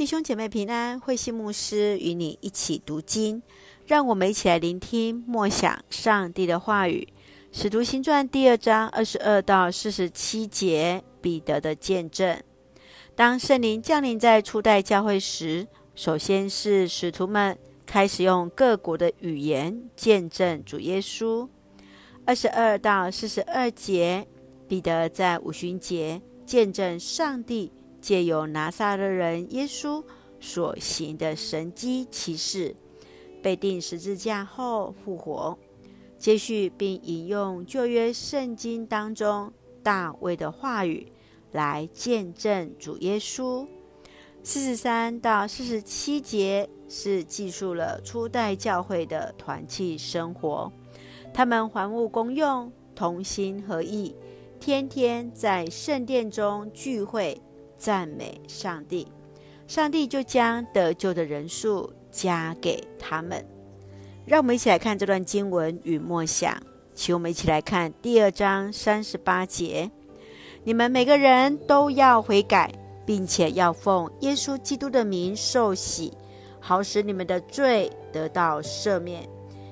弟兄姐妹平安，慧馨牧师与你一起读经，让我们一起来聆听默想上帝的话语。使徒行传第二章二十二到四十七节，彼得的见证。当圣灵降临在初代教会时，首先是使徒们开始用各国的语言见证主耶稣。二十二到四十二节，彼得在五旬节见证上帝。借由拿撒勒人耶稣所行的神迹奇事，被钉十字架后复活，接续并引用旧约圣经当中大卫的话语来见证主耶稣。四十三到四十七节是记述了初代教会的团契生活，他们环物公用，同心合意，天天在圣殿中聚会。赞美上帝，上帝就将得救的人数加给他们。让我们一起来看这段经文与默想，请我们一起来看第二章三十八节：你们每个人都要悔改，并且要奉耶稣基督的名受洗，好使你们的罪得到赦免，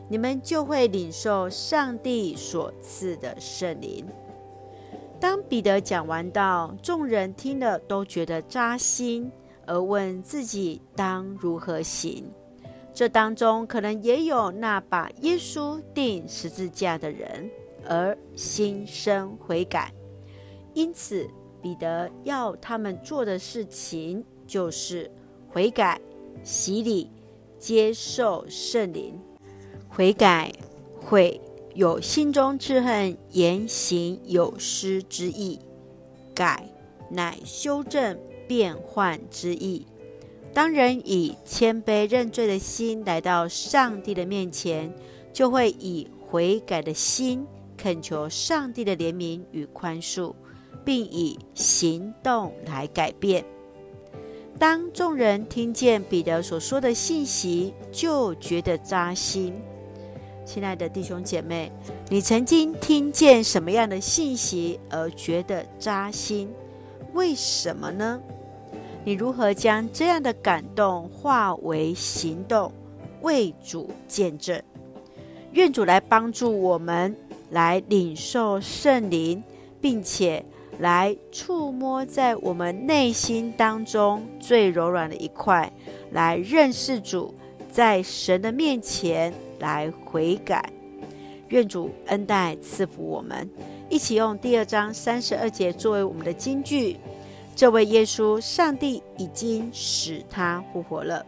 你们就会领受上帝所赐的圣灵。当彼得讲完道，众人听了都觉得扎心，而问自己当如何行。这当中可能也有那把耶稣钉十字架的人，而心生悔改。因此，彼得要他们做的事情就是悔改、洗礼、接受圣灵。悔改会。有心中之恨，言行有失之意；改，乃修正变换之意。当人以谦卑认罪的心来到上帝的面前，就会以悔改的心恳求上帝的怜悯与宽恕，并以行动来改变。当众人听见彼得所说的信息，就觉得扎心。亲爱的弟兄姐妹，你曾经听见什么样的信息而觉得扎心？为什么呢？你如何将这样的感动化为行动，为主见证？愿主来帮助我们，来领受圣灵，并且来触摸在我们内心当中最柔软的一块，来认识主，在神的面前。来悔改，愿主恩待赐福我们，一起用第二章三十二节作为我们的金句。这位耶稣，上帝已经使他复活了，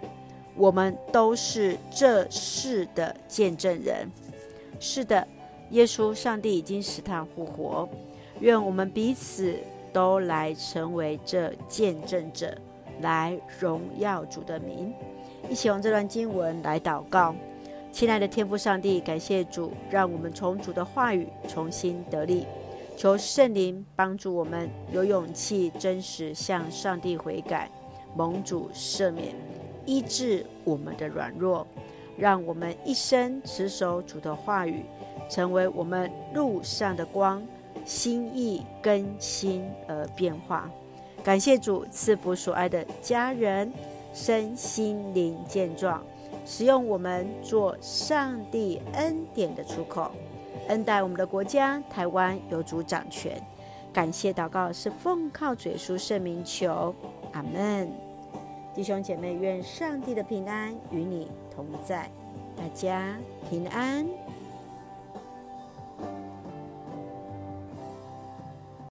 我们都是这事的见证人。是的，耶稣，上帝已经使他复活，愿我们彼此都来成为这见证者，来荣耀主的名。一起用这段经文来祷告。亲爱的天父上帝，感谢主，让我们从主的话语重新得力。求圣灵帮助我们有勇气、真实向上帝悔改，蒙主赦免，医治我们的软弱，让我们一生持守主的话语，成为我们路上的光，心意更新而变化。感谢主赐福所爱的家人，身心灵健壮。使用我们做上帝恩典的出口，恩待我们的国家台湾有主掌权。感谢祷告是奉靠主耶稣圣名求，阿门。弟兄姐妹，愿上帝的平安与你同在，大家平安。